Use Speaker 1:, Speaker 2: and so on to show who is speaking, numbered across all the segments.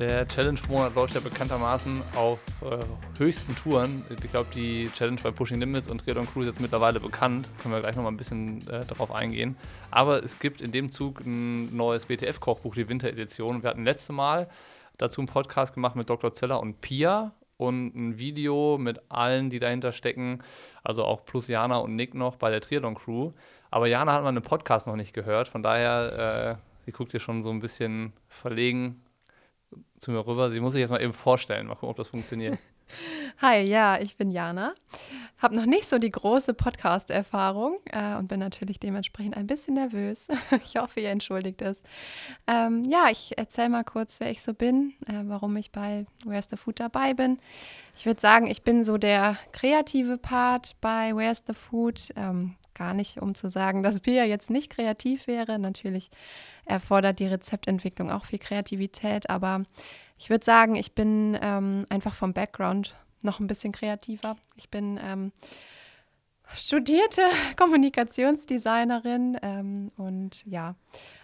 Speaker 1: Der Challenge-Monat läuft ja bekanntermaßen auf äh, höchsten Touren. Ich glaube, die Challenge bei Pushing Limits und Triathlon Crew ist jetzt mittlerweile bekannt. Können wir gleich nochmal ein bisschen äh, darauf eingehen. Aber es gibt in dem Zug ein neues WTF-Kochbuch, die Winteredition. Wir hatten letzte Mal dazu einen Podcast gemacht mit Dr. Zeller und Pia und ein Video mit allen, die dahinter stecken. Also auch plus Jana und Nick noch bei der Triathlon Crew. Aber Jana hat man einen Podcast noch nicht gehört. Von daher, äh, sie guckt hier schon so ein bisschen verlegen zu mir rüber. Sie muss sich jetzt mal eben vorstellen. Mal gucken, ob das funktioniert.
Speaker 2: Hi, ja, ich bin Jana. Habe noch nicht so die große Podcast-Erfahrung äh, und bin natürlich dementsprechend ein bisschen nervös. ich hoffe, ihr entschuldigt es. Ähm, ja, ich erzähle mal kurz, wer ich so bin, äh, warum ich bei Where's the Food dabei bin. Ich würde sagen, ich bin so der kreative Part bei Where's the Food. Ähm, gar nicht, um zu sagen, dass Pia jetzt nicht kreativ wäre. Natürlich erfordert die Rezeptentwicklung auch viel Kreativität, aber ich würde sagen, ich bin ähm, einfach vom Background noch ein bisschen kreativer. Ich bin ähm, studierte Kommunikationsdesignerin ähm, und ja,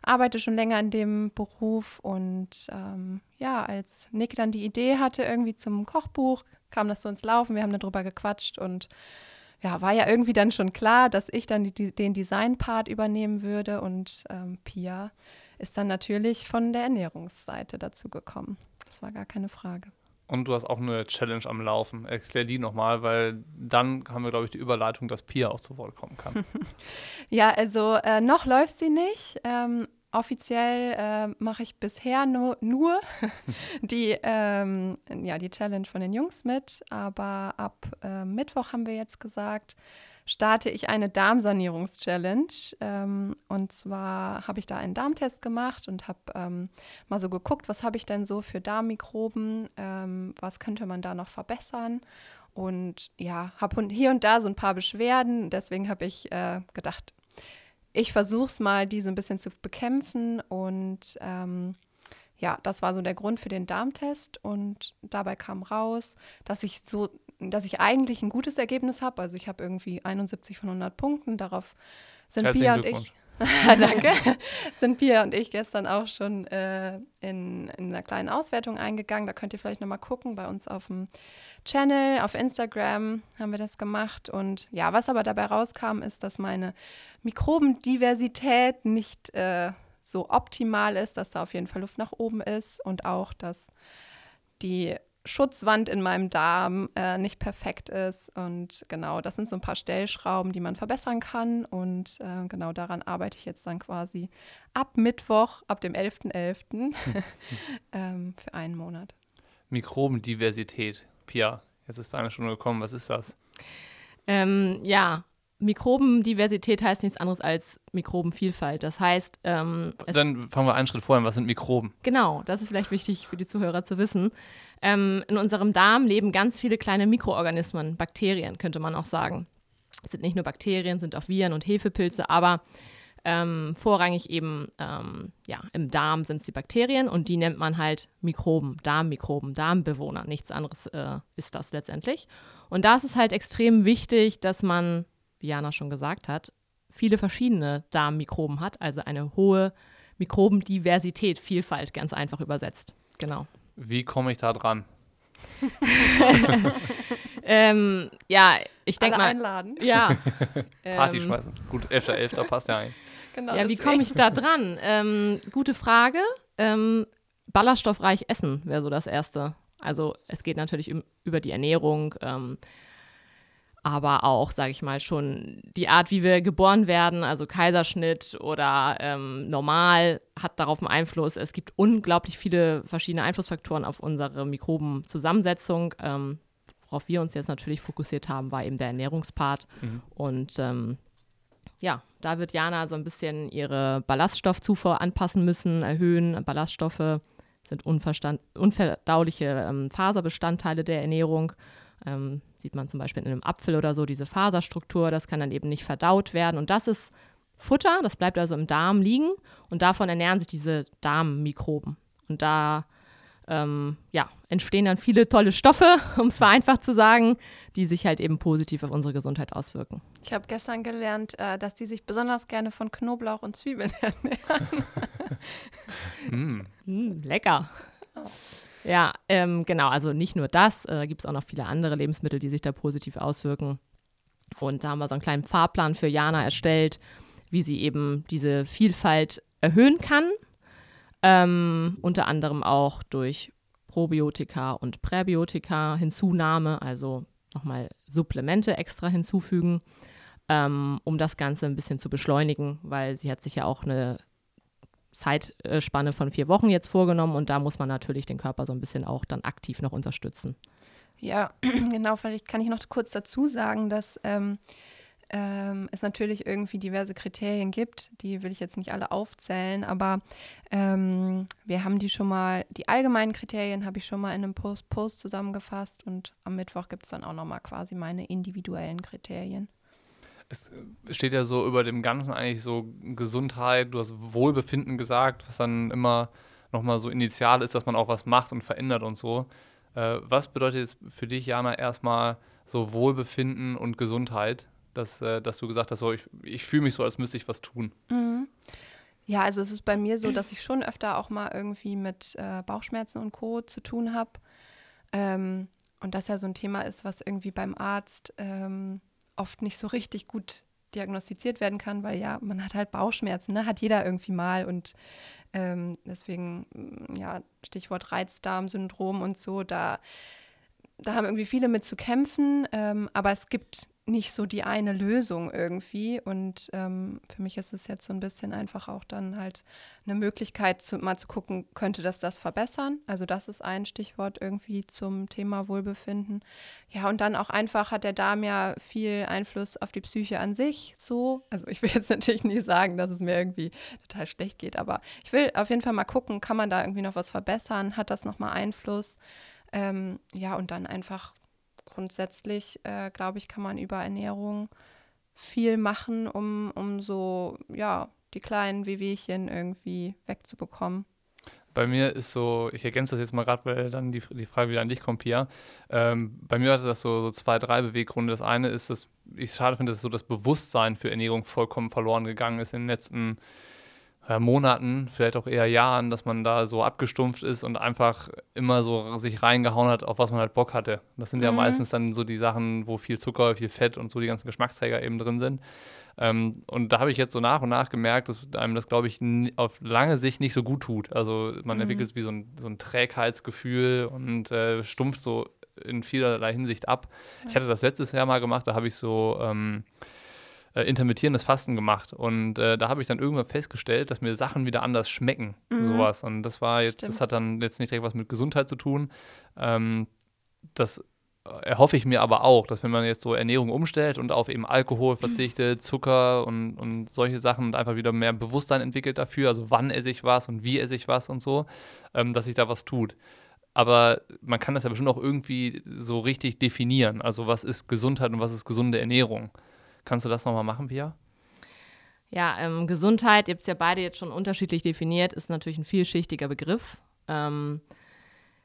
Speaker 2: arbeite schon länger in dem Beruf und ähm, ja, als Nick dann die Idee hatte irgendwie zum Kochbuch, kam das so ins Laufen, wir haben darüber gequatscht und ja, war ja irgendwie dann schon klar, dass ich dann die, den Design-Part übernehmen würde und ähm, Pia ist dann natürlich von der Ernährungsseite dazu gekommen. Das war gar keine Frage.
Speaker 1: Und du hast auch eine Challenge am Laufen. Erklär die nochmal, weil dann haben wir, glaube ich, die Überleitung, dass Pia auch zu Wort kommen kann.
Speaker 2: ja, also äh, noch läuft sie nicht. Ähm, offiziell äh, mache ich bisher nur, nur die, ähm, ja, die Challenge von den Jungs mit, aber ab äh, Mittwoch haben wir jetzt gesagt, starte ich eine Darmsanierungs-Challenge. Ähm, und zwar habe ich da einen Darmtest gemacht und habe ähm, mal so geguckt, was habe ich denn so für Darmmikroben, ähm, was könnte man da noch verbessern. Und ja, habe hier und da so ein paar Beschwerden. Deswegen habe ich äh, gedacht, ich versuche es mal, diese ein bisschen zu bekämpfen. Und ähm, ja, das war so der Grund für den Darmtest. Und dabei kam raus, dass ich so, dass ich eigentlich ein gutes Ergebnis habe. Also ich habe irgendwie 71 von 100 Punkten. Darauf sind Pia und ich. Danke. Sind Pia und ich gestern auch schon äh, in, in einer kleinen Auswertung eingegangen. Da könnt ihr vielleicht nochmal gucken. Bei uns auf dem Channel, auf Instagram haben wir das gemacht. Und ja, was aber dabei rauskam, ist, dass meine Mikrobendiversität nicht äh, so optimal ist, dass da auf jeden Fall Luft nach oben ist und auch, dass die Schutzwand in meinem Darm äh, nicht perfekt ist. Und genau, das sind so ein paar Stellschrauben, die man verbessern kann. Und äh, genau daran arbeite ich jetzt dann quasi ab Mittwoch, ab dem 11.11. .11., ähm, für einen Monat.
Speaker 1: Mikrobendiversität. Pia, jetzt ist eine Stunde gekommen. Was ist das?
Speaker 3: Ähm, ja, Mikrobendiversität heißt nichts anderes als Mikrobenvielfalt. Das heißt, ähm,
Speaker 1: dann fangen wir einen Schritt vorher. Was sind Mikroben?
Speaker 3: Genau, das ist vielleicht wichtig für die Zuhörer zu wissen. Ähm, in unserem Darm leben ganz viele kleine Mikroorganismen, Bakterien könnte man auch sagen. Es sind nicht nur Bakterien, sind auch Viren und Hefepilze, aber ähm, vorrangig eben ähm, ja, im Darm sind es die Bakterien und die nennt man halt Mikroben, Darmmikroben, Darmbewohner. Nichts anderes äh, ist das letztendlich. Und da ist es halt extrem wichtig, dass man wie Jana schon gesagt hat, viele verschiedene Darmmikroben hat, also eine hohe Mikrobendiversität, Vielfalt, ganz einfach übersetzt. Genau.
Speaker 1: Wie komme ich da dran?
Speaker 3: ähm, ja, ich denke mal.
Speaker 2: einladen.
Speaker 3: Ja.
Speaker 1: Party ähm, schmeißen. Gut, 11.11. .11. passt ja ein.
Speaker 3: Genau, ja, wie komme ich da dran? Ähm, gute Frage. Ähm, ballaststoffreich essen wäre so das Erste. Also es geht natürlich über die Ernährung. Aber auch, sage ich mal, schon die Art, wie wir geboren werden, also Kaiserschnitt oder ähm, normal, hat darauf einen Einfluss. Es gibt unglaublich viele verschiedene Einflussfaktoren auf unsere Mikrobenzusammensetzung. Ähm, worauf wir uns jetzt natürlich fokussiert haben, war eben der Ernährungspart. Mhm. Und ähm, ja, da wird Jana so ein bisschen ihre Ballaststoffzufuhr anpassen müssen, erhöhen. Ballaststoffe sind unverdauliche ähm, Faserbestandteile der Ernährung. Ähm, sieht man zum Beispiel in einem Apfel oder so, diese Faserstruktur, das kann dann eben nicht verdaut werden. Und das ist Futter, das bleibt also im Darm liegen und davon ernähren sich diese Darmmikroben. Und da ähm, ja, entstehen dann viele tolle Stoffe, um es vereinfacht zu sagen, die sich halt eben positiv auf unsere Gesundheit auswirken.
Speaker 2: Ich habe gestern gelernt, äh, dass die sich besonders gerne von Knoblauch und Zwiebeln ernähren.
Speaker 3: mm. Mm, lecker. Ja, ähm, genau. Also nicht nur das, äh, gibt es auch noch viele andere Lebensmittel, die sich da positiv auswirken. Und da haben wir so einen kleinen Fahrplan für Jana erstellt, wie sie eben diese Vielfalt erhöhen kann. Ähm, unter anderem auch durch Probiotika und Präbiotika Hinzunahme, also nochmal Supplemente extra hinzufügen, ähm, um das Ganze ein bisschen zu beschleunigen, weil sie hat sich ja auch eine Zeitspanne von vier Wochen jetzt vorgenommen und da muss man natürlich den Körper so ein bisschen auch dann aktiv noch unterstützen.
Speaker 2: Ja, genau, vielleicht kann ich noch kurz dazu sagen, dass ähm, ähm, es natürlich irgendwie diverse Kriterien gibt. Die will ich jetzt nicht alle aufzählen, aber ähm, wir haben die schon mal, die allgemeinen Kriterien habe ich schon mal in einem Post, Post zusammengefasst und am Mittwoch gibt es dann auch nochmal quasi meine individuellen Kriterien.
Speaker 1: Es äh, steht ja so über dem Ganzen eigentlich so Gesundheit, du hast Wohlbefinden gesagt, was dann immer nochmal so initial ist, dass man auch was macht und verändert und so. Äh, was bedeutet jetzt für dich, Jana, erstmal so Wohlbefinden und Gesundheit? Dass, äh, dass du gesagt hast, so, ich, ich fühle mich so, als müsste ich was tun.
Speaker 2: Mhm. Ja, also es ist bei mir so, dass ich schon öfter auch mal irgendwie mit äh, Bauchschmerzen und Co. zu tun habe. Ähm, und das ja so ein Thema ist, was irgendwie beim Arzt ähm, oft nicht so richtig gut diagnostiziert werden kann, weil ja, man hat halt Bauchschmerzen, ne? hat jeder irgendwie mal und ähm, deswegen, mm, ja, Stichwort Reizdarmsyndrom und so, da, da haben irgendwie viele mit zu kämpfen, ähm, aber es gibt nicht so die eine Lösung irgendwie. Und ähm, für mich ist es jetzt so ein bisschen einfach auch dann halt eine Möglichkeit, zu, mal zu gucken, könnte das das verbessern? Also das ist ein Stichwort irgendwie zum Thema Wohlbefinden. Ja, und dann auch einfach hat der Darm ja viel Einfluss auf die Psyche an sich. So, also ich will jetzt natürlich nie sagen, dass es mir irgendwie total schlecht geht, aber ich will auf jeden Fall mal gucken, kann man da irgendwie noch was verbessern? Hat das nochmal Einfluss? Ähm, ja, und dann einfach grundsätzlich, äh, glaube ich, kann man über Ernährung viel machen, um, um so, ja, die kleinen Wehwehchen irgendwie wegzubekommen.
Speaker 1: Bei mir ist so, ich ergänze das jetzt mal gerade, weil dann die, die Frage wieder an dich kommt, Pia. Ähm, bei mir hatte das so, so zwei, drei Beweggründe. Das eine ist, dass ich schade finde, dass so das Bewusstsein für Ernährung vollkommen verloren gegangen ist in den letzten Jahren äh, Monaten, vielleicht auch eher Jahren, dass man da so abgestumpft ist und einfach immer so sich reingehauen hat, auf was man halt Bock hatte. Das sind mhm. ja meistens dann so die Sachen, wo viel Zucker, viel Fett und so die ganzen Geschmacksträger eben drin sind. Ähm, und da habe ich jetzt so nach und nach gemerkt, dass einem das, glaube ich, auf lange Sicht nicht so gut tut. Also man mhm. entwickelt wie so ein, so ein Trägheitsgefühl und äh, stumpft so in vielerlei Hinsicht ab. Ja. Ich hatte das letztes Jahr mal gemacht, da habe ich so ähm, äh, intermittierendes Fasten gemacht. Und äh, da habe ich dann irgendwann festgestellt, dass mir Sachen wieder anders schmecken. Mhm. Sowas. Und das war jetzt, Stimmt. das hat dann jetzt nicht direkt was mit Gesundheit zu tun. Ähm, das erhoffe ich mir aber auch, dass wenn man jetzt so Ernährung umstellt und auf eben Alkohol verzichtet, Zucker und, und solche Sachen und einfach wieder mehr Bewusstsein entwickelt dafür, also wann esse ich was und wie esse ich was und so, ähm, dass sich da was tut. Aber man kann das ja bestimmt auch irgendwie so richtig definieren. Also was ist Gesundheit und was ist gesunde Ernährung? Kannst du das nochmal machen, Pia?
Speaker 3: Ja, ähm, Gesundheit, ihr habt es ja beide jetzt schon unterschiedlich definiert, ist natürlich ein vielschichtiger Begriff. Ähm,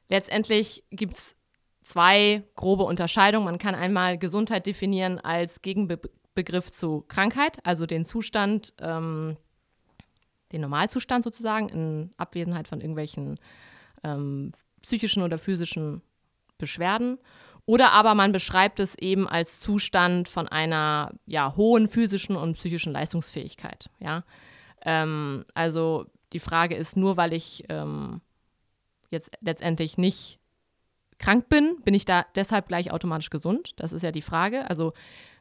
Speaker 3: letztendlich gibt es zwei grobe Unterscheidungen. Man kann einmal Gesundheit definieren als Gegenbegriff zu Krankheit, also den Zustand, ähm, den Normalzustand sozusagen, in Abwesenheit von irgendwelchen ähm, psychischen oder physischen Beschwerden. Oder aber man beschreibt es eben als Zustand von einer ja, hohen physischen und psychischen Leistungsfähigkeit. Ja? Ähm, also die Frage ist, nur weil ich ähm, jetzt letztendlich nicht krank bin, bin ich da deshalb gleich automatisch gesund? Das ist ja die Frage. Also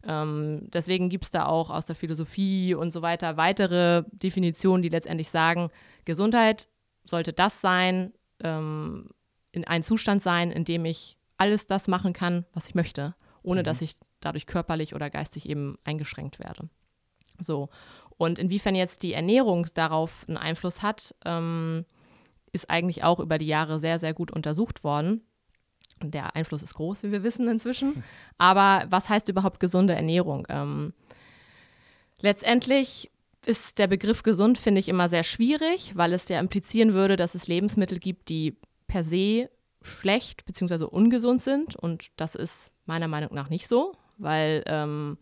Speaker 3: ähm, deswegen gibt es da auch aus der Philosophie und so weiter weitere Definitionen, die letztendlich sagen, Gesundheit sollte das sein, ähm, in ein Zustand sein, in dem ich alles das machen kann, was ich möchte, ohne mhm. dass ich dadurch körperlich oder geistig eben eingeschränkt werde. So. Und inwiefern jetzt die Ernährung darauf einen Einfluss hat, ähm, ist eigentlich auch über die Jahre sehr, sehr gut untersucht worden. Der Einfluss ist groß, wie wir wissen inzwischen. Aber was heißt überhaupt gesunde Ernährung? Ähm, letztendlich ist der Begriff gesund, finde ich, immer sehr schwierig, weil es ja implizieren würde, dass es Lebensmittel gibt, die per se schlecht bzw. ungesund sind. Und das ist meiner Meinung nach nicht so, weil ähm,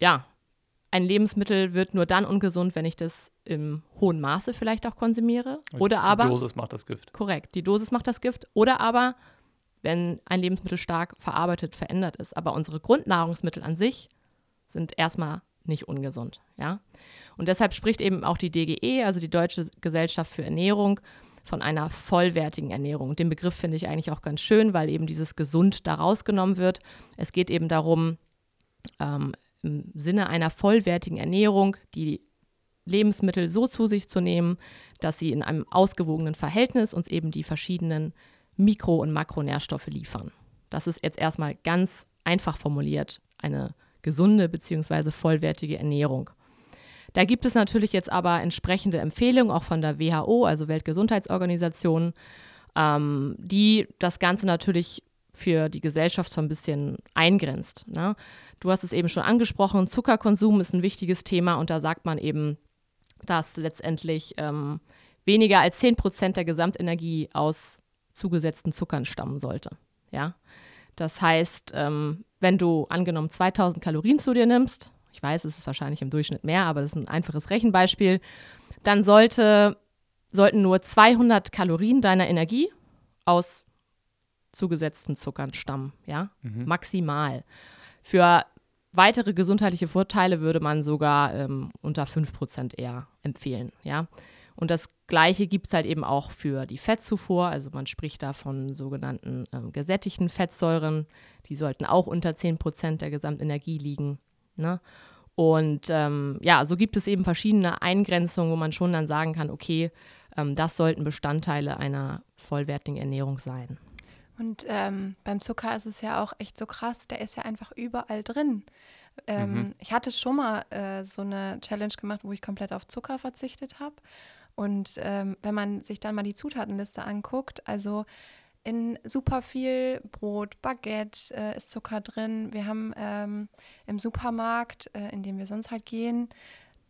Speaker 3: ja, ein Lebensmittel wird nur dann ungesund, wenn ich das im hohen Maße vielleicht auch konsumiere. Oder
Speaker 1: die
Speaker 3: aber.
Speaker 1: Die Dosis macht das Gift.
Speaker 3: Korrekt, die Dosis macht das Gift. Oder aber, wenn ein Lebensmittel stark verarbeitet, verändert ist. Aber unsere Grundnahrungsmittel an sich sind erstmal nicht ungesund. Ja? Und deshalb spricht eben auch die DGE, also die Deutsche Gesellschaft für Ernährung, von einer vollwertigen Ernährung. Den Begriff finde ich eigentlich auch ganz schön, weil eben dieses gesund da rausgenommen wird. Es geht eben darum, ähm, im Sinne einer vollwertigen Ernährung die Lebensmittel so zu sich zu nehmen, dass sie in einem ausgewogenen Verhältnis uns eben die verschiedenen Mikro- und Makronährstoffe liefern. Das ist jetzt erstmal ganz einfach formuliert eine gesunde bzw. vollwertige Ernährung. Da gibt es natürlich jetzt aber entsprechende Empfehlungen, auch von der WHO, also Weltgesundheitsorganisation, ähm, die das Ganze natürlich für die Gesellschaft so ein bisschen eingrenzt. Ne? Du hast es eben schon angesprochen, Zuckerkonsum ist ein wichtiges Thema und da sagt man eben, dass letztendlich ähm, weniger als 10 Prozent der Gesamtenergie aus zugesetzten Zuckern stammen sollte. Ja? Das heißt, ähm, wenn du angenommen 2000 Kalorien zu dir nimmst, ich weiß, es ist wahrscheinlich im Durchschnitt mehr, aber das ist ein einfaches Rechenbeispiel, dann sollte, sollten nur 200 Kalorien deiner Energie aus zugesetzten Zuckern stammen, ja, mhm. maximal. Für weitere gesundheitliche Vorteile würde man sogar ähm, unter 5% eher empfehlen, ja. Und das Gleiche gibt es halt eben auch für die Fettzufuhr. Also man spricht da von sogenannten ähm, gesättigten Fettsäuren. Die sollten auch unter 10 Prozent der Gesamtenergie liegen. Ne? Und ähm, ja, so gibt es eben verschiedene Eingrenzungen, wo man schon dann sagen kann, okay, ähm, das sollten Bestandteile einer vollwertigen Ernährung sein.
Speaker 2: Und ähm, beim Zucker ist es ja auch echt so krass, der ist ja einfach überall drin. Ähm, mhm. Ich hatte schon mal äh, so eine Challenge gemacht, wo ich komplett auf Zucker verzichtet habe. Und ähm, wenn man sich dann mal die Zutatenliste anguckt, also in super viel Brot, Baguette äh, ist Zucker drin. Wir haben ähm, im Supermarkt, äh, in dem wir sonst halt gehen,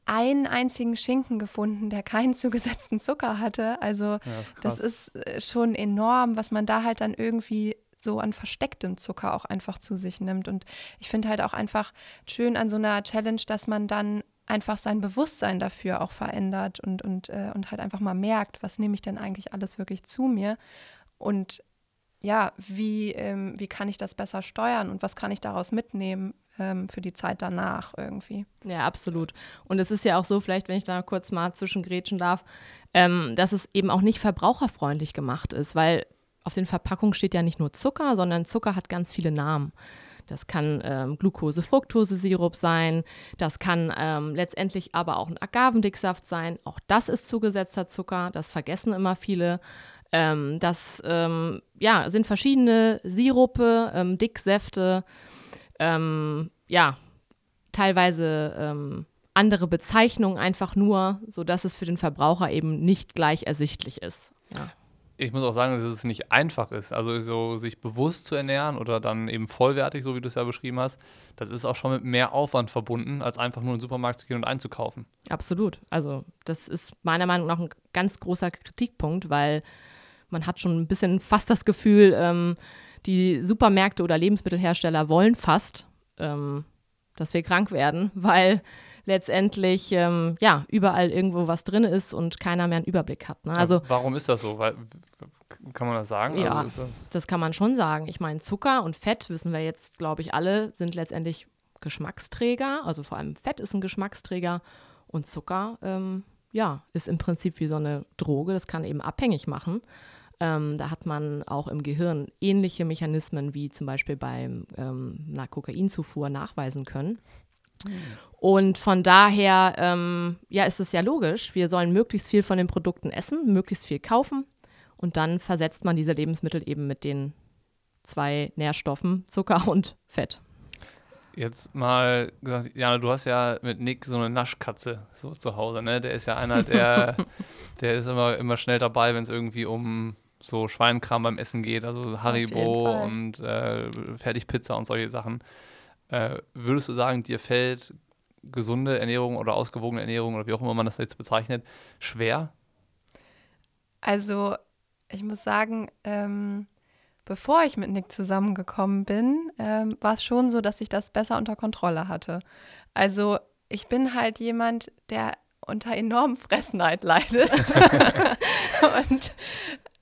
Speaker 2: einen einzigen Schinken gefunden, der keinen zugesetzten Zucker hatte. Also ja, das, ist, das ist schon enorm, was man da halt dann irgendwie so an verstecktem Zucker auch einfach zu sich nimmt. Und ich finde halt auch einfach schön an so einer Challenge, dass man dann einfach sein Bewusstsein dafür auch verändert und, und, äh, und halt einfach mal merkt, was nehme ich denn eigentlich alles wirklich zu mir und ja, wie, ähm, wie kann ich das besser steuern und was kann ich daraus mitnehmen ähm, für die Zeit danach irgendwie.
Speaker 3: Ja, absolut. Und es ist ja auch so, vielleicht, wenn ich da kurz mal zwischengrätschen darf, ähm, dass es eben auch nicht verbraucherfreundlich gemacht ist, weil auf den Verpackungen steht ja nicht nur Zucker, sondern Zucker hat ganz viele Namen. Das kann ähm, Glucose-Fructose-Sirup sein. Das kann ähm, letztendlich aber auch ein Agavendicksaft sein. Auch das ist zugesetzter Zucker. Das vergessen immer viele. Ähm, das ähm, ja, sind verschiedene Sirupe, ähm, Dicksäfte, ähm, ja, teilweise andere Bezeichnungen einfach nur, sodass es für den Verbraucher eben nicht gleich ersichtlich ist. Ja
Speaker 1: ich muss auch sagen, dass es nicht einfach ist. Also so sich bewusst zu ernähren oder dann eben vollwertig, so wie du es ja beschrieben hast, das ist auch schon mit mehr Aufwand verbunden, als einfach nur in den Supermarkt zu gehen und einzukaufen.
Speaker 3: Absolut. Also das ist meiner Meinung nach ein ganz großer Kritikpunkt, weil man hat schon ein bisschen fast das Gefühl, ähm, die Supermärkte oder Lebensmittelhersteller wollen fast, ähm, dass wir krank werden, weil letztendlich ähm, ja überall irgendwo was drin ist und keiner mehr einen Überblick hat. Ne? Also
Speaker 1: warum ist das so? Weil, kann man das sagen?
Speaker 3: Ja,
Speaker 1: also
Speaker 3: das, das kann man schon sagen. Ich meine, Zucker und Fett wissen wir jetzt, glaube ich, alle sind letztendlich Geschmacksträger. Also vor allem Fett ist ein Geschmacksträger und Zucker, ähm, ja, ist im Prinzip wie so eine Droge. Das kann eben abhängig machen. Ähm, da hat man auch im Gehirn ähnliche Mechanismen wie zum Beispiel beim ähm, einer Kokainzufuhr nachweisen können. Und von daher, ähm, ja, ist es ja logisch, wir sollen möglichst viel von den Produkten essen, möglichst viel kaufen und dann versetzt man diese Lebensmittel eben mit den zwei Nährstoffen, Zucker und Fett.
Speaker 1: Jetzt mal gesagt, Jana, du hast ja mit Nick so eine Naschkatze so zu Hause, ne? Der ist ja einer, der, der ist immer, immer schnell dabei, wenn es irgendwie um so Schweinkram beim Essen geht, also Haribo und äh, Fertigpizza und solche Sachen. Äh, würdest du sagen, dir fällt gesunde Ernährung oder ausgewogene Ernährung oder wie auch immer man das jetzt bezeichnet, schwer?
Speaker 2: Also, ich muss sagen, ähm, bevor ich mit Nick zusammengekommen bin, ähm, war es schon so, dass ich das besser unter Kontrolle hatte. Also, ich bin halt jemand, der unter enormem Fressneid leidet. und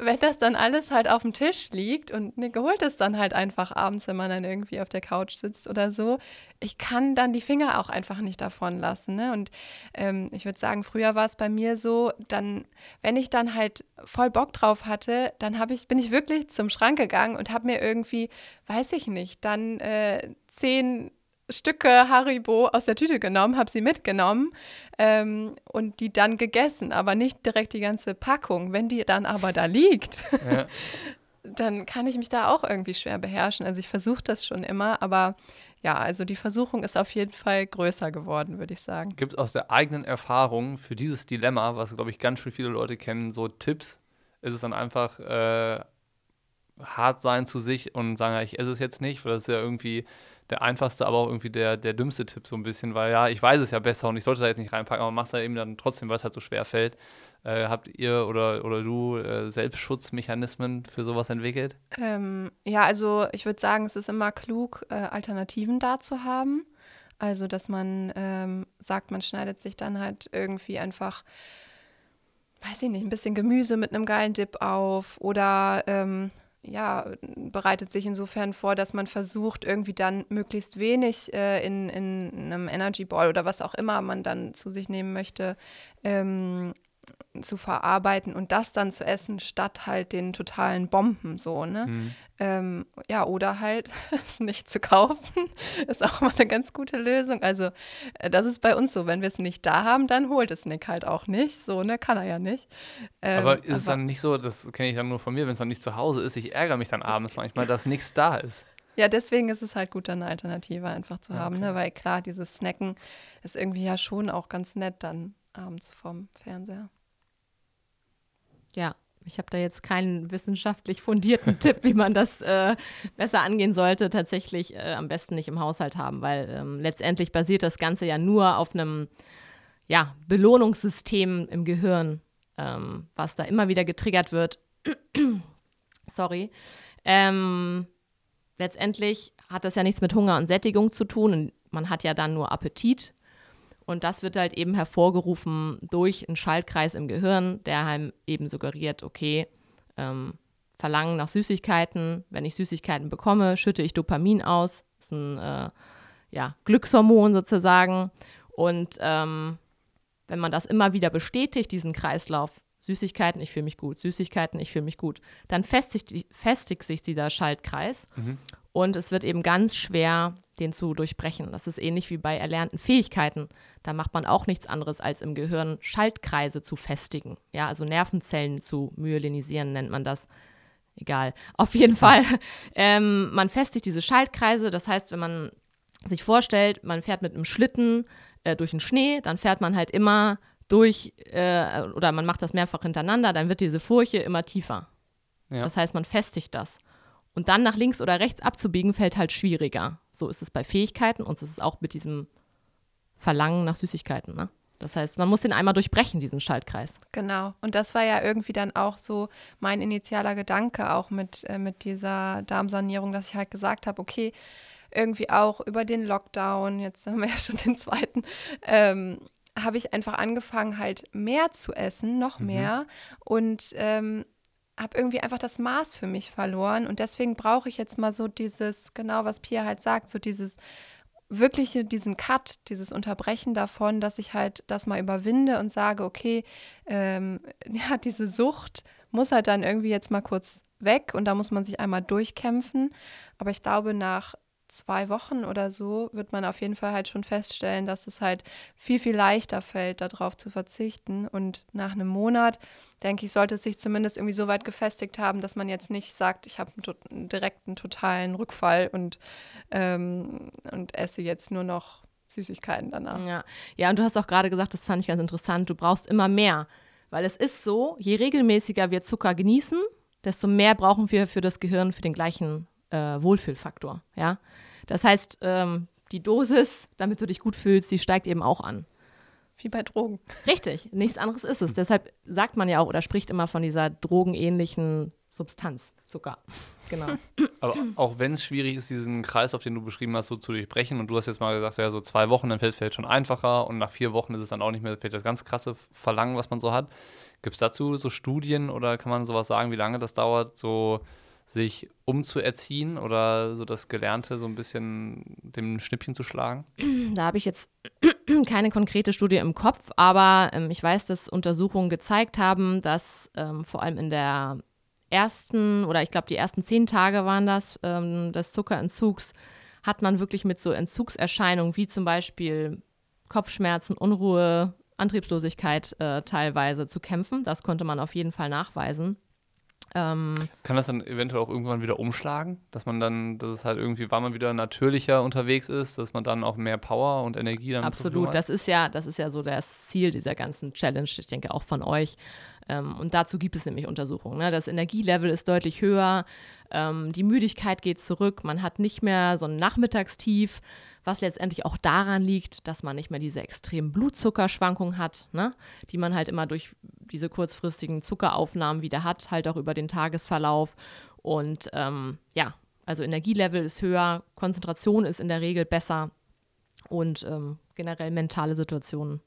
Speaker 2: wenn das dann alles halt auf dem Tisch liegt und Nick holt es dann halt einfach abends, wenn man dann irgendwie auf der Couch sitzt oder so, ich kann dann die Finger auch einfach nicht davon lassen. Ne? Und ähm, ich würde sagen, früher war es bei mir so, dann, wenn ich dann halt voll Bock drauf hatte, dann ich, bin ich wirklich zum Schrank gegangen und habe mir irgendwie, weiß ich nicht, dann äh, zehn Stücke Haribo aus der Tüte genommen, habe sie mitgenommen ähm, und die dann gegessen, aber nicht direkt die ganze Packung. Wenn die dann aber da liegt, ja. dann kann ich mich da auch irgendwie schwer beherrschen. Also ich versuche das schon immer, aber ja, also die Versuchung ist auf jeden Fall größer geworden, würde ich sagen.
Speaker 1: Gibt es aus der eigenen Erfahrung für dieses Dilemma, was glaube ich ganz schön viele Leute kennen, so Tipps? Ist es dann einfach äh, hart sein zu sich und sagen, ich esse es jetzt nicht, weil das ist ja irgendwie der einfachste, aber auch irgendwie der, der dümmste Tipp so ein bisschen, weil ja, ich weiß es ja besser und ich sollte da jetzt nicht reinpacken, aber machst da eben dann trotzdem, weil es halt so schwer fällt. Äh, habt ihr oder, oder du äh, Selbstschutzmechanismen für sowas entwickelt?
Speaker 2: Ähm, ja, also ich würde sagen, es ist immer klug, äh, Alternativen da zu haben. Also, dass man ähm, sagt, man schneidet sich dann halt irgendwie einfach weiß ich nicht, ein bisschen Gemüse mit einem geilen Dip auf oder ähm, ja, bereitet sich insofern vor, dass man versucht, irgendwie dann möglichst wenig äh, in, in einem Energy Ball oder was auch immer man dann zu sich nehmen möchte, ähm, zu verarbeiten und das dann zu essen, statt halt den totalen Bomben so, ne? Mhm. Ähm, ja, oder halt es nicht zu kaufen, ist auch mal eine ganz gute Lösung. Also äh, das ist bei uns so, wenn wir es nicht da haben, dann holt es Nick halt auch nicht, so, ne? Kann er ja nicht.
Speaker 1: Ähm, aber ist aber, es dann nicht so, das kenne ich dann nur von mir, wenn es dann nicht zu Hause ist, ich ärgere mich dann abends manchmal, dass nichts da ist.
Speaker 2: Ja, deswegen ist es halt gut, dann eine Alternative einfach zu haben, ne? okay. ne? Weil klar, dieses Snacken ist irgendwie ja schon auch ganz nett dann abends vom Fernseher.
Speaker 3: Ja, ich habe da jetzt keinen wissenschaftlich fundierten Tipp, wie man das äh, besser angehen sollte. Tatsächlich äh, am besten nicht im Haushalt haben, weil ähm, letztendlich basiert das Ganze ja nur auf einem ja, Belohnungssystem im Gehirn, ähm, was da immer wieder getriggert wird. Sorry. Ähm, letztendlich hat das ja nichts mit Hunger und Sättigung zu tun und man hat ja dann nur Appetit. Und das wird halt eben hervorgerufen durch einen Schaltkreis im Gehirn, der einem eben suggeriert, okay, ähm, Verlangen nach Süßigkeiten, wenn ich Süßigkeiten bekomme, schütte ich Dopamin aus, das ist ein äh, ja, Glückshormon sozusagen. Und ähm, wenn man das immer wieder bestätigt, diesen Kreislauf, Süßigkeiten, ich fühle mich gut, Süßigkeiten, ich fühle mich gut, dann festigt, festigt sich dieser Schaltkreis mhm. und es wird eben ganz schwer, den zu durchbrechen. Das ist ähnlich wie bei erlernten Fähigkeiten. Da macht man auch nichts anderes, als im Gehirn Schaltkreise zu festigen. Ja, also Nervenzellen zu myelinisieren nennt man das. Egal. Auf jeden Fall, ähm, man festigt diese Schaltkreise. Das heißt, wenn man sich vorstellt, man fährt mit einem Schlitten äh, durch den Schnee, dann fährt man halt immer durch, äh, oder man macht das mehrfach hintereinander, dann wird diese Furche immer tiefer. Ja. Das heißt, man festigt das. Und dann nach links oder rechts abzubiegen, fällt halt schwieriger. So ist es bei Fähigkeiten und so ist es auch mit diesem Verlangen nach Süßigkeiten. Ne? Das heißt, man muss den einmal durchbrechen, diesen Schaltkreis.
Speaker 2: Genau. Und das war ja irgendwie dann auch so mein initialer Gedanke, auch mit, äh, mit dieser Darmsanierung, dass ich halt gesagt habe, okay, irgendwie auch über den Lockdown, jetzt haben wir ja schon den zweiten, ähm, habe ich einfach angefangen, halt mehr zu essen, noch mhm. mehr. Und ähm, habe irgendwie einfach das Maß für mich verloren. Und deswegen brauche ich jetzt mal so dieses, genau was Pia halt sagt, so dieses wirkliche, diesen Cut, dieses Unterbrechen davon, dass ich halt das mal überwinde und sage, okay, ähm, ja, diese Sucht muss halt dann irgendwie jetzt mal kurz weg und da muss man sich einmal durchkämpfen. Aber ich glaube, nach zwei Wochen oder so wird man auf jeden Fall halt schon feststellen, dass es halt viel, viel leichter fällt, darauf zu verzichten. Und nach einem Monat, denke ich, sollte es sich zumindest irgendwie so weit gefestigt haben, dass man jetzt nicht sagt, ich habe einen direkten totalen Rückfall und, ähm, und esse jetzt nur noch Süßigkeiten danach.
Speaker 3: Ja. ja, und du hast auch gerade gesagt, das fand ich ganz interessant, du brauchst immer mehr. Weil es ist so, je regelmäßiger wir Zucker genießen, desto mehr brauchen wir für das Gehirn für den gleichen äh, Wohlfühlfaktor. Ja? Das heißt, ähm, die Dosis, damit du dich gut fühlst, die steigt eben auch an.
Speaker 2: Wie bei Drogen.
Speaker 3: Richtig, nichts anderes ist es. Deshalb sagt man ja auch oder spricht immer von dieser drogenähnlichen Substanz. Zucker. Genau.
Speaker 1: Aber auch wenn es schwierig ist, diesen Kreis, auf den du beschrieben hast, so zu durchbrechen, und du hast jetzt mal gesagt, ja, so zwei Wochen, dann fällt es vielleicht schon einfacher und nach vier Wochen ist es dann auch nicht mehr vielleicht das ganz krasse Verlangen, was man so hat. Gibt es dazu so Studien oder kann man sowas sagen, wie lange das dauert, so sich umzuerziehen oder so das Gelernte so ein bisschen dem Schnippchen zu schlagen?
Speaker 3: Da habe ich jetzt keine konkrete Studie im Kopf, aber ähm, ich weiß, dass Untersuchungen gezeigt haben, dass ähm, vor allem in der ersten oder ich glaube die ersten zehn Tage waren das ähm, des Zuckerentzugs, hat man wirklich mit so Entzugserscheinungen wie zum Beispiel Kopfschmerzen, Unruhe, Antriebslosigkeit äh, teilweise zu kämpfen. Das konnte man auf jeden Fall nachweisen.
Speaker 1: Ähm, Kann das dann eventuell auch irgendwann wieder umschlagen, dass man dann, dass es halt irgendwie, weil man wieder natürlicher unterwegs ist, dass man dann auch mehr Power und Energie dann
Speaker 3: Absolut, das ist ja, das ist ja so das Ziel dieser ganzen Challenge, ich denke auch von euch. Ähm, und dazu gibt es nämlich Untersuchungen. Ne? Das Energielevel ist deutlich höher, ähm, die Müdigkeit geht zurück, man hat nicht mehr so ein Nachmittagstief was letztendlich auch daran liegt, dass man nicht mehr diese extremen Blutzuckerschwankungen hat, ne? die man halt immer durch diese kurzfristigen Zuckeraufnahmen wieder hat, halt auch über den Tagesverlauf. Und ähm, ja, also Energielevel ist höher, Konzentration ist in der Regel besser und ähm, generell mentale Situation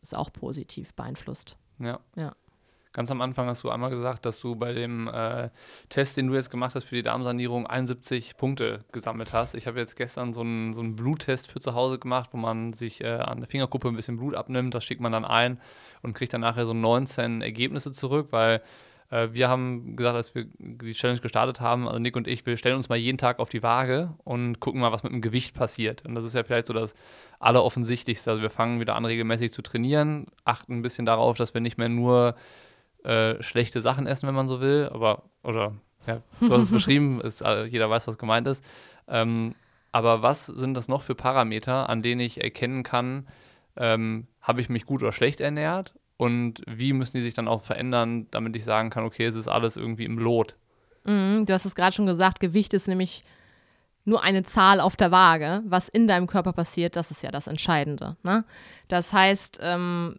Speaker 3: ist auch positiv beeinflusst.
Speaker 1: Ja. ja. Ganz am Anfang hast du einmal gesagt, dass du bei dem äh, Test, den du jetzt gemacht hast für die Darmsanierung, 71 Punkte gesammelt hast. Ich habe jetzt gestern so einen, so einen Bluttest für zu Hause gemacht, wo man sich äh, an der Fingerkuppe ein bisschen Blut abnimmt. Das schickt man dann ein und kriegt dann nachher so 19 Ergebnisse zurück, weil äh, wir haben gesagt, als wir die Challenge gestartet haben, also Nick und ich, wir stellen uns mal jeden Tag auf die Waage und gucken mal, was mit dem Gewicht passiert. Und das ist ja vielleicht so das Alleroffensichtlichste. Also wir fangen wieder an, regelmäßig zu trainieren, achten ein bisschen darauf, dass wir nicht mehr nur äh, schlechte Sachen essen, wenn man so will, aber, oder, ja, du hast es beschrieben, ist, äh, jeder weiß, was gemeint ist. Ähm, aber was sind das noch für Parameter, an denen ich erkennen kann, ähm, habe ich mich gut oder schlecht ernährt und wie müssen die sich dann auch verändern, damit ich sagen kann, okay, es ist alles irgendwie im Lot?
Speaker 3: Mhm, du hast es gerade schon gesagt, Gewicht ist nämlich nur eine Zahl auf der Waage. Was in deinem Körper passiert, das ist ja das Entscheidende. Ne? Das heißt, ähm,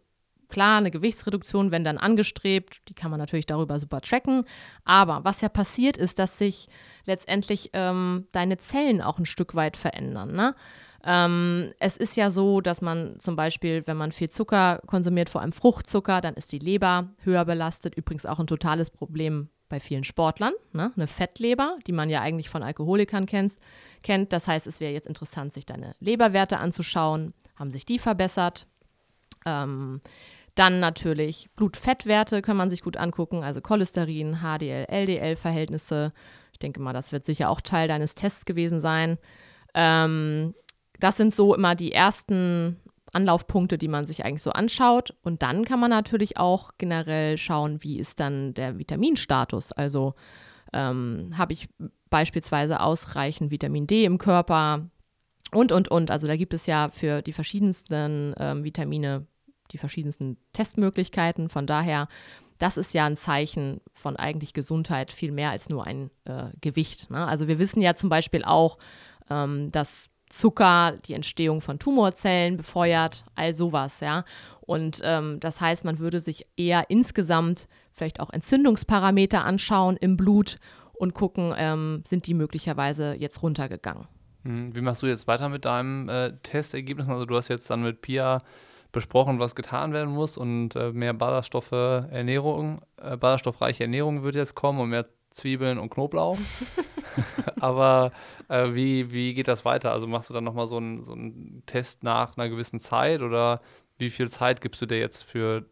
Speaker 3: Klar, eine Gewichtsreduktion, wenn dann angestrebt, die kann man natürlich darüber super tracken. Aber was ja passiert ist, dass sich letztendlich ähm, deine Zellen auch ein Stück weit verändern. Ne? Ähm, es ist ja so, dass man zum Beispiel, wenn man viel Zucker konsumiert, vor allem Fruchtzucker, dann ist die Leber höher belastet. Übrigens auch ein totales Problem bei vielen Sportlern, ne? eine Fettleber, die man ja eigentlich von Alkoholikern kennt. kennt. Das heißt, es wäre jetzt interessant, sich deine Leberwerte anzuschauen. Haben sich die verbessert? Ähm, dann natürlich Blutfettwerte kann man sich gut angucken, also Cholesterin, HDL, LDL-Verhältnisse. Ich denke mal, das wird sicher auch Teil deines Tests gewesen sein. Ähm, das sind so immer die ersten Anlaufpunkte, die man sich eigentlich so anschaut. Und dann kann man natürlich auch generell schauen, wie ist dann der Vitaminstatus. Also ähm, habe ich beispielsweise ausreichend Vitamin D im Körper und, und, und. Also da gibt es ja für die verschiedensten ähm, Vitamine die verschiedensten Testmöglichkeiten. Von daher, das ist ja ein Zeichen von eigentlich Gesundheit, viel mehr als nur ein äh, Gewicht. Ne? Also wir wissen ja zum Beispiel auch, ähm, dass Zucker die Entstehung von Tumorzellen befeuert, all sowas, ja. Und ähm, das heißt, man würde sich eher insgesamt vielleicht auch Entzündungsparameter anschauen im Blut und gucken, ähm, sind die möglicherweise jetzt runtergegangen.
Speaker 1: Hm, wie machst du jetzt weiter mit deinem äh, Testergebnis? Also du hast jetzt dann mit Pia besprochen, was getan werden muss und äh, mehr Ballaststoffe Ernährung, äh, ballaststoffreiche Ernährung wird jetzt kommen und mehr Zwiebeln und Knoblauch. Aber äh, wie, wie geht das weiter? Also machst du dann nochmal so einen so Test nach einer gewissen Zeit oder wie viel Zeit gibst du dir jetzt für,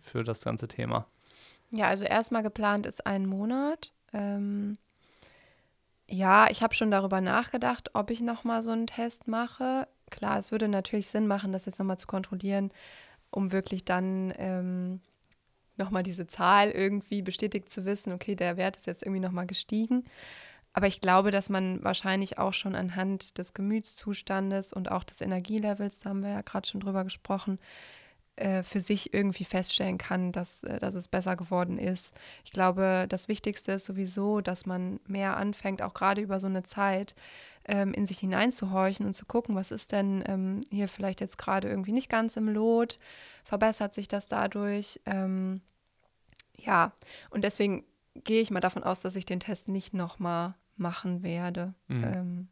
Speaker 1: für das ganze Thema?
Speaker 2: Ja, also erstmal geplant ist ein Monat. Ähm, ja, ich habe schon darüber nachgedacht, ob ich nochmal so einen Test mache klar, es würde natürlich Sinn machen, das jetzt nochmal zu kontrollieren, um wirklich dann ähm, nochmal diese Zahl irgendwie bestätigt zu wissen, okay, der Wert ist jetzt irgendwie nochmal gestiegen. Aber ich glaube, dass man wahrscheinlich auch schon anhand des Gemütszustandes und auch des Energielevels, da haben wir ja gerade schon drüber gesprochen, äh, für sich irgendwie feststellen kann, dass, äh, dass es besser geworden ist. Ich glaube, das Wichtigste ist sowieso, dass man mehr anfängt, auch gerade über so eine Zeit, ähm, in sich hineinzuhorchen und zu gucken, was ist denn ähm, hier vielleicht jetzt gerade irgendwie nicht ganz im Lot, verbessert sich das dadurch. Ähm, ja, und deswegen gehe ich mal davon aus, dass ich den Test nicht nochmal machen werde.
Speaker 1: Mhm.
Speaker 2: Ähm,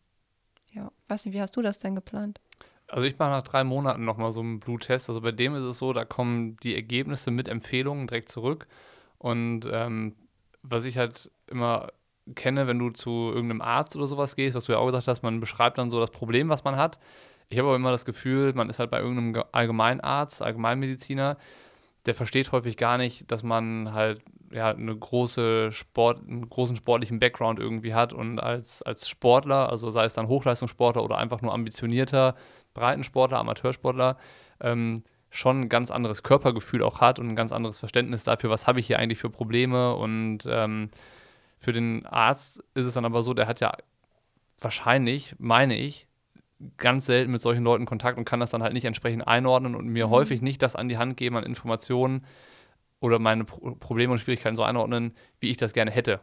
Speaker 2: ja, weiß nicht, wie hast du das denn geplant?
Speaker 1: Also ich mache nach drei Monaten nochmal so einen Bluttest. Also bei dem ist es so, da kommen die Ergebnisse mit Empfehlungen direkt zurück. Und ähm, was ich halt immer kenne, wenn du zu irgendeinem Arzt oder sowas gehst, was du ja auch gesagt hast, man beschreibt dann so das Problem, was man hat. Ich habe aber immer das Gefühl, man ist halt bei irgendeinem Allgemeinarzt, Allgemeinmediziner, der versteht häufig gar nicht, dass man halt ja eine große Sport, einen großen sportlichen Background irgendwie hat und als, als Sportler, also sei es dann Hochleistungssportler oder einfach nur ambitionierter Breitensportler, Amateursportler, ähm, schon ein ganz anderes Körpergefühl auch hat und ein ganz anderes Verständnis dafür, was habe ich hier eigentlich für Probleme. Und ähm, für den Arzt ist es dann aber so, der hat ja wahrscheinlich, meine ich, ganz selten mit solchen Leuten Kontakt und kann das dann halt nicht entsprechend einordnen und mir mhm. häufig nicht das an die Hand geben an Informationen oder meine Pro Probleme und Schwierigkeiten so einordnen, wie ich das gerne hätte.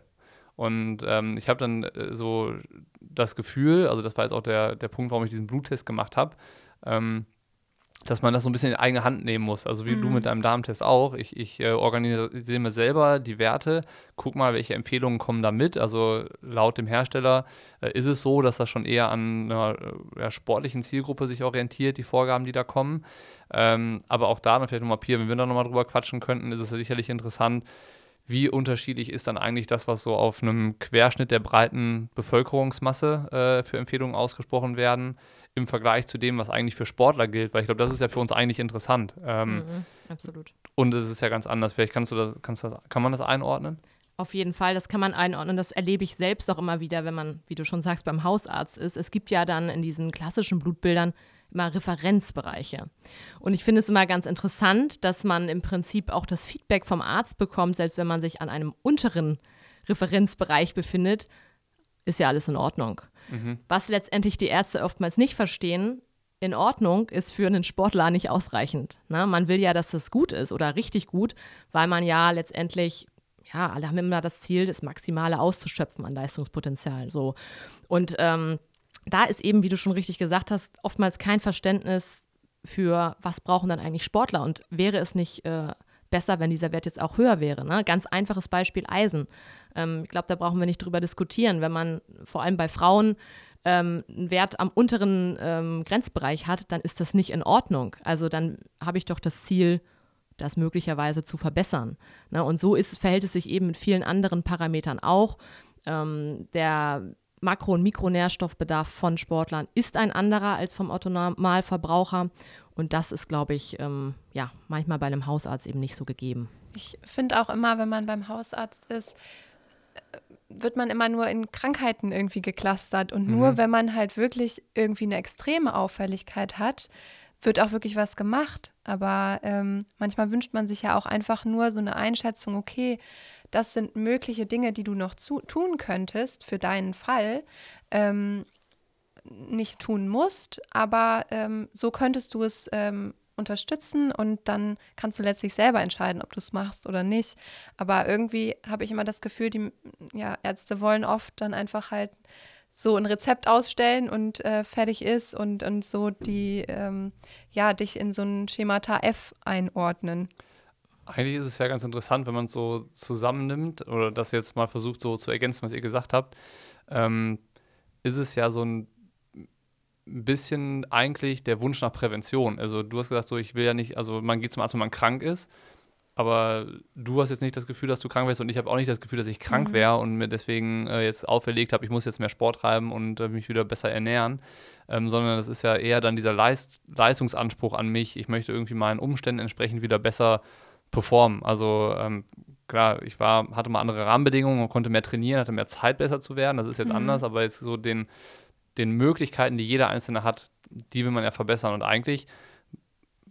Speaker 1: Und ähm, ich habe dann äh, so das Gefühl, also das war jetzt auch der, der Punkt, warum ich diesen Bluttest gemacht habe, ähm, dass man das so ein bisschen in eigene Hand nehmen muss. Also wie mhm. du mit deinem Darmtest auch. Ich, ich äh, organisiere mir selber die Werte, guck mal, welche Empfehlungen kommen da mit. Also laut dem Hersteller äh, ist es so, dass das schon eher an einer äh, sportlichen Zielgruppe sich orientiert, die Vorgaben, die da kommen. Ähm, aber auch da, dann vielleicht nochmal Pier, wenn wir da nochmal drüber quatschen könnten, ist es sicherlich interessant, wie unterschiedlich ist dann eigentlich das, was so auf einem Querschnitt der breiten Bevölkerungsmasse äh, für Empfehlungen ausgesprochen werden, im Vergleich zu dem, was eigentlich für Sportler gilt, weil ich glaube, das ist ja für uns eigentlich interessant. Ähm,
Speaker 3: mhm, absolut.
Speaker 1: Und es ist ja ganz anders. Vielleicht kannst du das, kannst das, kann man das einordnen?
Speaker 3: Auf jeden Fall, das kann man einordnen. Das erlebe ich selbst auch immer wieder, wenn man, wie du schon sagst, beim Hausarzt ist. Es gibt ja dann in diesen klassischen Blutbildern immer Referenzbereiche. Und ich finde es immer ganz interessant, dass man im Prinzip auch das Feedback vom Arzt bekommt, selbst wenn man sich an einem unteren Referenzbereich befindet, ist ja alles in Ordnung. Mhm. Was letztendlich die Ärzte oftmals nicht verstehen, in Ordnung ist für einen Sportler nicht ausreichend. Ne? Man will ja, dass das gut ist oder richtig gut, weil man ja letztendlich, ja, alle haben immer das Ziel, das Maximale auszuschöpfen an Leistungspotenzial. So. Und ähm, da ist eben, wie du schon richtig gesagt hast, oftmals kein Verständnis für, was brauchen dann eigentlich Sportler und wäre es nicht äh, besser, wenn dieser Wert jetzt auch höher wäre. Ne? Ganz einfaches Beispiel Eisen. Ähm, ich glaube, da brauchen wir nicht drüber diskutieren. Wenn man vor allem bei Frauen ähm, einen Wert am unteren ähm, Grenzbereich hat, dann ist das nicht in Ordnung. Also dann habe ich doch das Ziel, das möglicherweise zu verbessern. Ne? Und so ist, verhält es sich eben mit vielen anderen Parametern auch. Ähm, der Makro- und Mikronährstoffbedarf von Sportlern ist ein anderer als vom Otto-Normalverbraucher. Und das ist, glaube ich, ähm, ja, manchmal bei einem Hausarzt eben nicht so gegeben.
Speaker 2: Ich finde auch immer, wenn man beim Hausarzt ist, äh, wird man immer nur in Krankheiten irgendwie geklustert. Und mhm. nur wenn man halt wirklich irgendwie eine extreme Auffälligkeit hat, wird auch wirklich was gemacht. Aber ähm, manchmal wünscht man sich ja auch einfach nur so eine Einschätzung, okay, das sind mögliche Dinge, die du noch zu, tun könntest für deinen Fall. Ähm, nicht tun musst, aber ähm, so könntest du es ähm, unterstützen und dann kannst du letztlich selber entscheiden, ob du es machst oder nicht. Aber irgendwie habe ich immer das Gefühl, die ja, Ärzte wollen oft dann einfach halt so ein Rezept ausstellen und äh, fertig ist und, und so die, ähm, ja, dich in so ein Schemata F einordnen.
Speaker 1: Eigentlich ist es ja ganz interessant, wenn man es so zusammennimmt oder das jetzt mal versucht so zu ergänzen, was ihr gesagt habt, ähm, ist es ja so ein bisschen eigentlich der Wunsch nach Prävention. Also du hast gesagt, so ich will ja nicht, also man geht zum Arzt, wenn man krank ist, aber du hast jetzt nicht das Gefühl, dass du krank wärst und ich habe auch nicht das Gefühl, dass ich krank mhm. wäre und mir deswegen äh, jetzt auferlegt habe, ich muss jetzt mehr Sport treiben und äh, mich wieder besser ernähren, ähm, sondern das ist ja eher dann dieser Leist Leistungsanspruch an mich. Ich möchte irgendwie meinen Umständen entsprechend wieder besser performen. Also ähm, klar, ich war, hatte mal andere Rahmenbedingungen und konnte mehr trainieren, hatte mehr Zeit, besser zu werden. Das ist jetzt mhm. anders, aber jetzt so den, den Möglichkeiten, die jeder Einzelne hat, die will man ja verbessern. Und eigentlich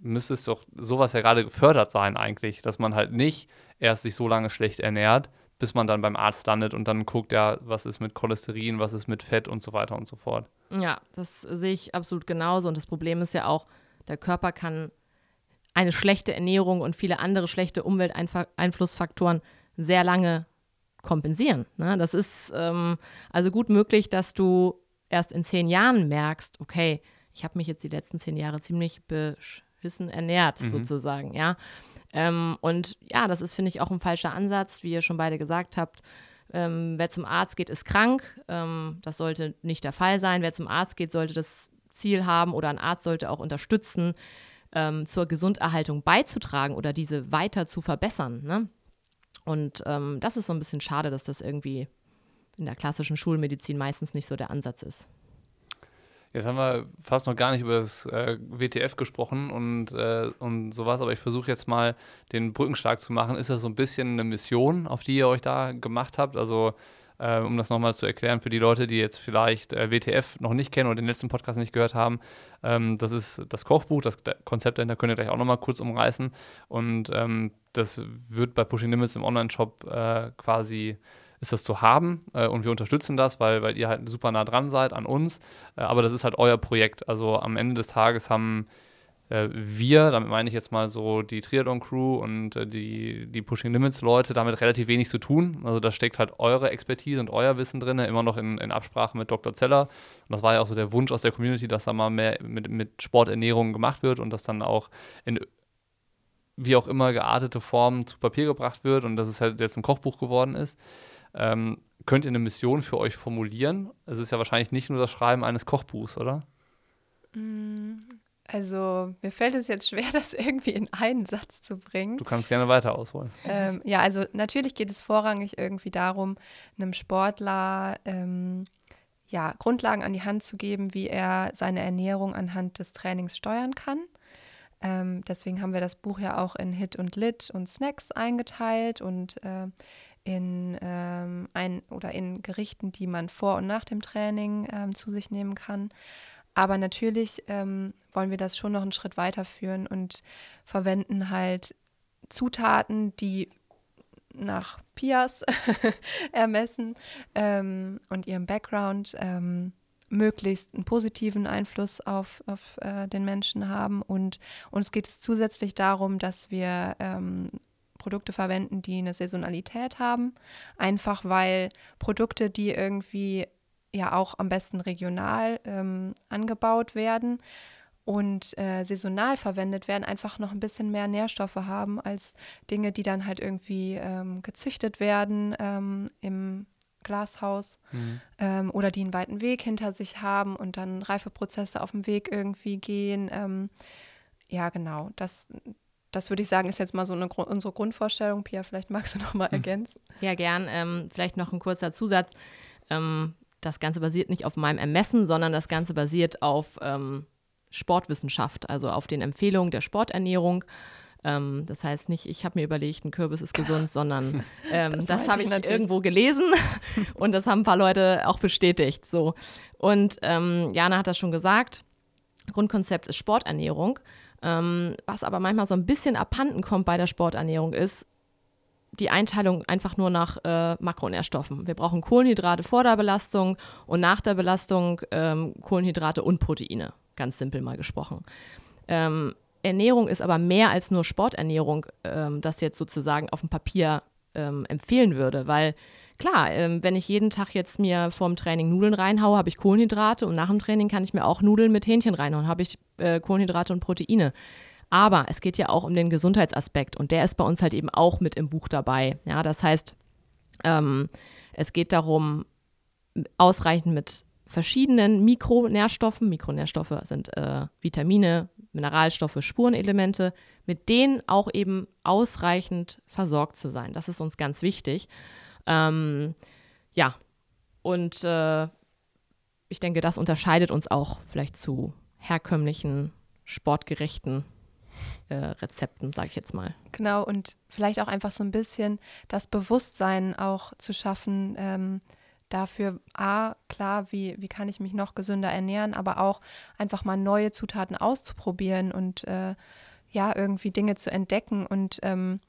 Speaker 1: müsste es doch sowas ja gerade gefördert sein, eigentlich, dass man halt nicht erst sich so lange schlecht ernährt, bis man dann beim Arzt landet und dann guckt, ja, was ist mit Cholesterin, was ist mit Fett und so weiter und so fort.
Speaker 3: Ja, das sehe ich absolut genauso. Und das Problem ist ja auch, der Körper kann eine schlechte Ernährung und viele andere schlechte Umwelteinflussfaktoren sehr lange kompensieren. Ne? Das ist ähm, also gut möglich, dass du erst in zehn Jahren merkst, okay, ich habe mich jetzt die letzten zehn Jahre ziemlich beschissen ernährt, mhm. sozusagen, ja. Ähm, und ja, das ist, finde ich, auch ein falscher Ansatz, wie ihr schon beide gesagt habt. Ähm, wer zum Arzt geht, ist krank. Ähm, das sollte nicht der Fall sein. Wer zum Arzt geht, sollte das Ziel haben oder ein Arzt sollte auch unterstützen, ähm, zur Gesunderhaltung beizutragen oder diese weiter zu verbessern. Ne? Und ähm, das ist so ein bisschen schade, dass das irgendwie in der klassischen Schulmedizin meistens nicht so der Ansatz ist.
Speaker 1: Jetzt haben wir fast noch gar nicht über das äh, WTF gesprochen und, äh, und sowas, aber ich versuche jetzt mal den Brückenschlag zu machen. Ist das so ein bisschen eine Mission, auf die ihr euch da gemacht habt? Also, äh, um das nochmal zu erklären für die Leute, die jetzt vielleicht äh, WTF noch nicht kennen oder den letzten Podcast nicht gehört haben, ähm, das ist das Kochbuch, das Konzept dahinter könnt ihr gleich auch nochmal kurz umreißen. Und ähm, das wird bei Pushing Limits im Online-Shop äh, quasi ist das zu haben äh, und wir unterstützen das, weil, weil ihr halt super nah dran seid an uns. Äh, aber das ist halt euer Projekt. Also am Ende des Tages haben äh, wir, damit meine ich jetzt mal so die Triathlon-Crew und äh, die, die Pushing Limits-Leute, damit relativ wenig zu tun. Also da steckt halt eure Expertise und euer Wissen drin, immer noch in, in Absprache mit Dr. Zeller. Und das war ja auch so der Wunsch aus der Community, dass da mal mehr mit, mit Sporternährung gemacht wird und das dann auch in wie auch immer geartete Form zu Papier gebracht wird und dass es halt jetzt ein Kochbuch geworden ist ähm, könnt ihr eine Mission für euch formulieren? Es ist ja wahrscheinlich nicht nur das Schreiben eines Kochbuchs, oder?
Speaker 2: Mm, also mir fällt es jetzt schwer, das irgendwie in einen Satz zu bringen.
Speaker 1: Du kannst gerne weiter ausholen.
Speaker 2: Ähm, ja, also natürlich geht es vorrangig irgendwie darum, einem Sportler ähm, ja, Grundlagen an die Hand zu geben, wie er seine Ernährung anhand des Trainings steuern kann. Ähm, deswegen haben wir das Buch ja auch in Hit und Lit und Snacks eingeteilt und äh, in ähm, ein oder in Gerichten, die man vor und nach dem Training ähm, zu sich nehmen kann. Aber natürlich ähm, wollen wir das schon noch einen Schritt weiterführen und verwenden halt Zutaten, die nach Pias ermessen ähm, und ihrem Background ähm, möglichst einen positiven Einfluss auf, auf äh, den Menschen haben. Und uns geht es zusätzlich darum, dass wir ähm, Produkte verwenden, die eine Saisonalität haben. Einfach weil Produkte, die irgendwie ja auch am besten regional ähm, angebaut werden und äh, saisonal verwendet werden, einfach noch ein bisschen mehr Nährstoffe haben als Dinge, die dann halt irgendwie ähm, gezüchtet werden ähm, im Glashaus mhm. ähm, oder die einen weiten Weg hinter sich haben und dann Reifeprozesse auf dem Weg irgendwie gehen. Ähm, ja, genau. Das, das würde ich sagen, ist jetzt mal so eine, unsere Grundvorstellung. Pia, vielleicht magst du noch mal ergänzen.
Speaker 3: Ja, gern. Ähm, vielleicht noch ein kurzer Zusatz. Ähm, das Ganze basiert nicht auf meinem Ermessen, sondern das Ganze basiert auf ähm, Sportwissenschaft, also auf den Empfehlungen der Sporternährung. Ähm, das heißt nicht, ich habe mir überlegt, ein Kürbis ist gesund, sondern ähm, das, das habe ich, ich irgendwo gelesen und das haben ein paar Leute auch bestätigt. So. Und ähm, Jana hat das schon gesagt. Grundkonzept ist Sporternährung. Ähm, was aber manchmal so ein bisschen abhanden kommt bei der Sporternährung ist, die Einteilung einfach nur nach äh, Makronährstoffen. Wir brauchen Kohlenhydrate vor der Belastung und nach der Belastung ähm, Kohlenhydrate und Proteine, ganz simpel mal gesprochen. Ähm, Ernährung ist aber mehr als nur Sporternährung, ähm, das jetzt sozusagen auf dem Papier ähm, empfehlen würde, weil klar, ähm, wenn ich jeden Tag jetzt mir vorm Training Nudeln reinhaue, habe ich Kohlenhydrate und nach dem Training kann ich mir auch Nudeln mit Hähnchen reinhauen, habe ich äh, Kohlenhydrate und Proteine. Aber es geht ja auch um den Gesundheitsaspekt und der ist bei uns halt eben auch mit im Buch dabei. Ja, das heißt, ähm, es geht darum, ausreichend mit verschiedenen Mikronährstoffen, Mikronährstoffe sind äh, Vitamine, Mineralstoffe, Spurenelemente, mit denen auch eben ausreichend versorgt zu sein. Das ist uns ganz wichtig. Ähm, ja, und äh, ich denke, das unterscheidet uns auch vielleicht zu herkömmlichen, sportgerechten äh, Rezepten, sage ich jetzt mal.
Speaker 2: Genau, und vielleicht auch einfach so ein bisschen das Bewusstsein auch zu schaffen, ähm, dafür, a, klar, wie, wie kann ich mich noch gesünder ernähren, aber auch einfach mal neue Zutaten auszuprobieren und äh, ja, irgendwie Dinge zu entdecken und ähm,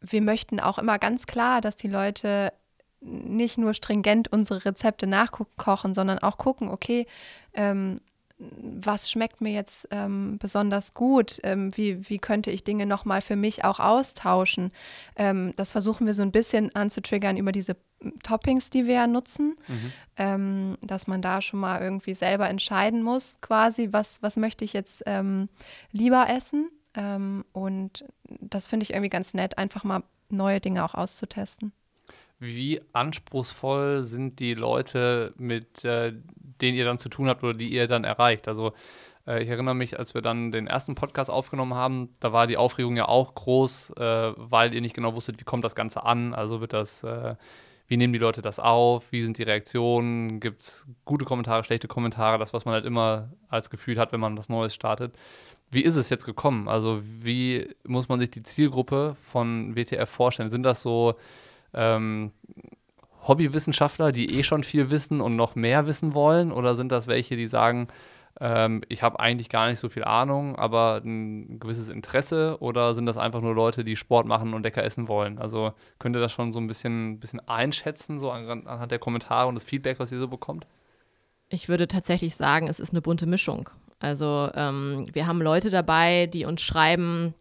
Speaker 2: wir möchten auch immer ganz klar, dass die Leute nicht nur stringent unsere Rezepte nachkochen, sondern auch gucken, okay, ähm, was schmeckt mir jetzt ähm, besonders gut? Ähm, wie, wie könnte ich Dinge nochmal für mich auch austauschen? Ähm, das versuchen wir so ein bisschen anzutriggern über diese Toppings, die wir ja nutzen, mhm. Ähm, dass man da schon mal irgendwie selber entscheiden muss, quasi, was, was möchte ich jetzt ähm, lieber essen? Ähm, und das finde ich irgendwie ganz nett, einfach mal neue Dinge auch auszutesten.
Speaker 1: Wie anspruchsvoll sind die Leute, mit äh, denen ihr dann zu tun habt oder die ihr dann erreicht? Also äh, ich erinnere mich, als wir dann den ersten Podcast aufgenommen haben, da war die Aufregung ja auch groß, äh, weil ihr nicht genau wusstet, wie kommt das Ganze an. Also wird das, äh, wie nehmen die Leute das auf, wie sind die Reaktionen, gibt es gute Kommentare, schlechte Kommentare, das, was man halt immer als Gefühl hat, wenn man was Neues startet. Wie ist es jetzt gekommen? Also wie muss man sich die Zielgruppe von WTF vorstellen? Sind das so ähm, Hobbywissenschaftler, die eh schon viel wissen und noch mehr wissen wollen? Oder sind das welche, die sagen, ähm, ich habe eigentlich gar nicht so viel Ahnung, aber ein gewisses Interesse? Oder sind das einfach nur Leute, die Sport machen und lecker essen wollen? Also könnt ihr das schon so ein bisschen, bisschen einschätzen, so anhand der Kommentare und des Feedbacks, was ihr so bekommt?
Speaker 3: Ich würde tatsächlich sagen, es ist eine bunte Mischung. Also ähm, wir haben Leute dabei, die uns schreiben,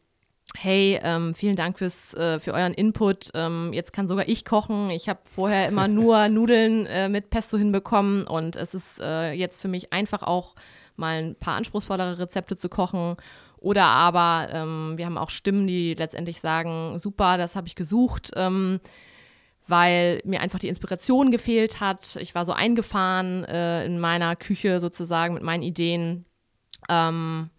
Speaker 3: hey, ähm, vielen Dank fürs, äh, für euren Input. Ähm, jetzt kann sogar ich kochen. Ich habe vorher immer nur Nudeln äh, mit Pesto hinbekommen und es ist äh, jetzt für mich einfach auch mal ein paar anspruchsvollere Rezepte zu kochen. Oder aber ähm, wir haben auch Stimmen, die letztendlich sagen, super, das habe ich gesucht, ähm, weil mir einfach die Inspiration gefehlt hat. Ich war so eingefahren äh, in meiner Küche sozusagen mit meinen Ideen. Ähm,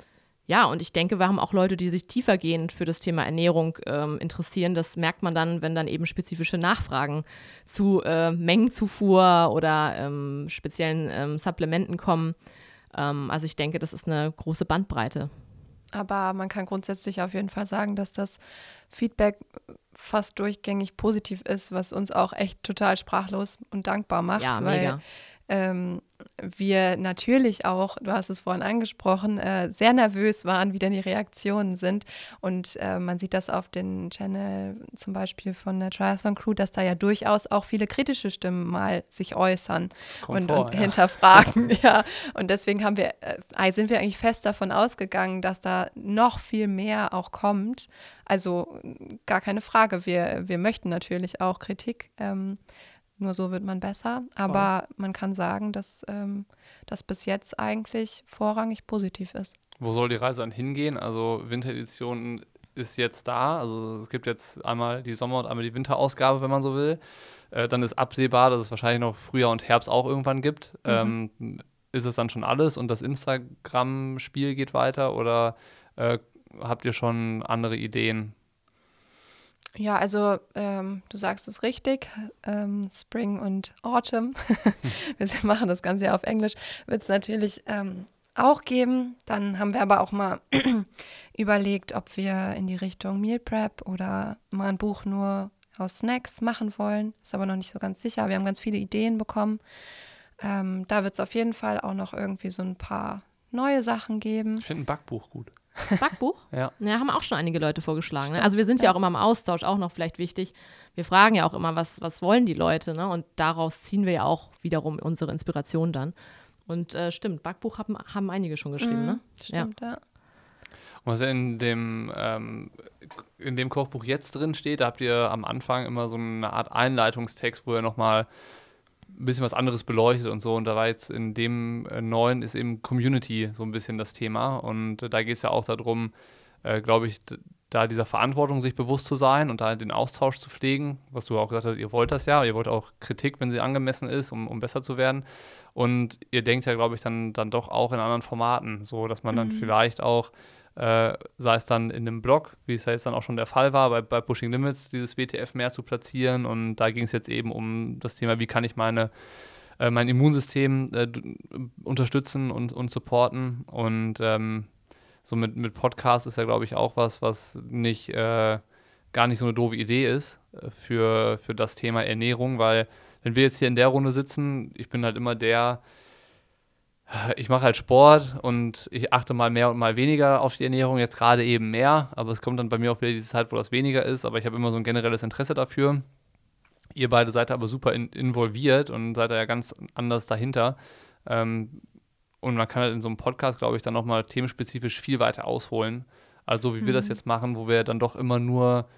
Speaker 3: ja, und ich denke, wir haben auch Leute, die sich tiefergehend für das Thema Ernährung ähm, interessieren. Das merkt man dann, wenn dann eben spezifische Nachfragen zu äh, Mengenzufuhr oder ähm, speziellen ähm, Supplementen kommen. Ähm, also ich denke, das ist eine große Bandbreite.
Speaker 2: Aber man kann grundsätzlich auf jeden Fall sagen, dass das Feedback fast durchgängig positiv ist, was uns auch echt total sprachlos und dankbar macht.
Speaker 3: Ja, weil mega
Speaker 2: ähm, wir natürlich auch, du hast es vorhin angesprochen, äh, sehr nervös waren, wie denn die Reaktionen sind. Und äh, man sieht das auf den Channel zum Beispiel von der Triathlon Crew, dass da ja durchaus auch viele kritische Stimmen mal sich äußern und, vor, und ja. hinterfragen. ja, und deswegen haben wir, äh, sind wir eigentlich fest davon ausgegangen, dass da noch viel mehr auch kommt. Also gar keine Frage. Wir, wir möchten natürlich auch Kritik. Ähm, nur so wird man besser. Aber Voll. man kann sagen, dass ähm, das bis jetzt eigentlich vorrangig positiv ist.
Speaker 1: Wo soll die Reise dann hingehen? Also Winteredition ist jetzt da. Also es gibt jetzt einmal die Sommer- und einmal die Winterausgabe, wenn man so will. Äh, dann ist absehbar, dass es wahrscheinlich noch Frühjahr und Herbst auch irgendwann gibt. Mhm. Ähm, ist es dann schon alles und das Instagram-Spiel geht weiter oder äh, habt ihr schon andere Ideen?
Speaker 2: Ja, also ähm, du sagst es richtig, ähm, Spring und Autumn, wir machen das Ganze ja auf Englisch, wird es natürlich ähm, auch geben. Dann haben wir aber auch mal überlegt, ob wir in die Richtung Meal Prep oder mal ein Buch nur aus Snacks machen wollen. Ist aber noch nicht so ganz sicher. Wir haben ganz viele Ideen bekommen. Ähm, da wird es auf jeden Fall auch noch irgendwie so ein paar neue Sachen geben.
Speaker 1: Ich finde ein Backbuch gut.
Speaker 3: Backbuch?
Speaker 1: ja.
Speaker 3: Ja, haben auch schon einige Leute vorgeschlagen. Ne? Also wir sind ja. ja. auch immer im Austausch, auch noch vielleicht wichtig. Wir fragen ja auch immer, was, was wollen die Leute, ne? Und daraus ziehen wir ja auch wiederum unsere Inspiration dann. Und äh, stimmt, Backbuch haben, haben einige schon geschrieben,
Speaker 2: mhm,
Speaker 3: ne?
Speaker 2: Stimmt, ja. ja.
Speaker 1: Und was in dem, ähm, in dem Kochbuch jetzt drin steht, da habt ihr am Anfang immer so eine Art Einleitungstext, wo ihr nochmal ein bisschen was anderes beleuchtet und so. Und da war jetzt in dem äh, neuen ist eben Community so ein bisschen das Thema. Und äh, da geht es ja auch darum, äh, glaube ich, da dieser Verantwortung sich bewusst zu sein und da den Austausch zu pflegen, was du auch gesagt hast, ihr wollt das ja, ihr wollt auch Kritik, wenn sie angemessen ist, um, um besser zu werden. Und ihr denkt ja, glaube ich, dann, dann doch auch in anderen Formaten, so dass man mhm. dann vielleicht auch äh, sei es dann in einem Blog, wie es ja jetzt dann auch schon der Fall war, bei, bei Pushing Limits dieses WTF mehr zu platzieren. Und da ging es jetzt eben um das Thema, wie kann ich meine, äh, mein Immunsystem äh, unterstützen und, und supporten. Und ähm, so mit, mit Podcast ist ja, glaube ich, auch was, was nicht äh, gar nicht so eine doofe Idee ist äh, für, für das Thema Ernährung, weil wenn wir jetzt hier in der Runde sitzen, ich bin halt immer der, ich mache halt Sport und ich achte mal mehr und mal weniger auf die Ernährung, jetzt gerade eben mehr, aber es kommt dann bei mir auch wieder die Zeit, wo das weniger ist, aber ich habe immer so ein generelles Interesse dafür. Ihr beide seid aber super in, involviert und seid da ja ganz anders dahinter. Ähm, und man kann halt in so einem Podcast, glaube ich, dann nochmal themenspezifisch viel weiter ausholen. Also wie mhm. wir das mhm. jetzt machen, wo wir dann doch immer nur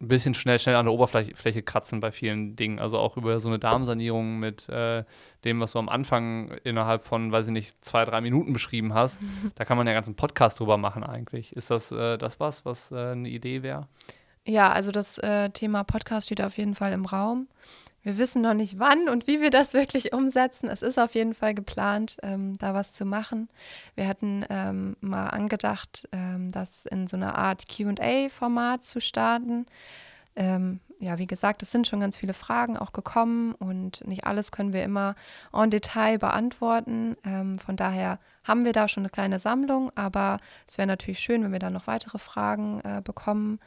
Speaker 1: ein bisschen schnell, schnell an der Oberfläche kratzen bei vielen Dingen. Also auch über so eine Darmsanierung mit äh, dem, was du am Anfang innerhalb von, weiß ich nicht, zwei, drei Minuten beschrieben hast. Da kann man ja ganz einen Podcast drüber machen eigentlich. Ist das äh, das was, was äh, eine Idee wäre?
Speaker 2: Ja, also das äh, Thema Podcast steht auf jeden Fall im Raum. Wir wissen noch nicht, wann und wie wir das wirklich umsetzen. Es ist auf jeden Fall geplant, ähm, da was zu machen. Wir hatten ähm, mal angedacht, ähm, das in so einer Art QA-Format zu starten. Ähm, ja, wie gesagt, es sind schon ganz viele Fragen auch gekommen und nicht alles können wir immer en Detail beantworten. Ähm, von daher haben wir da schon eine kleine Sammlung, aber es wäre natürlich schön, wenn wir da noch weitere Fragen äh, bekommen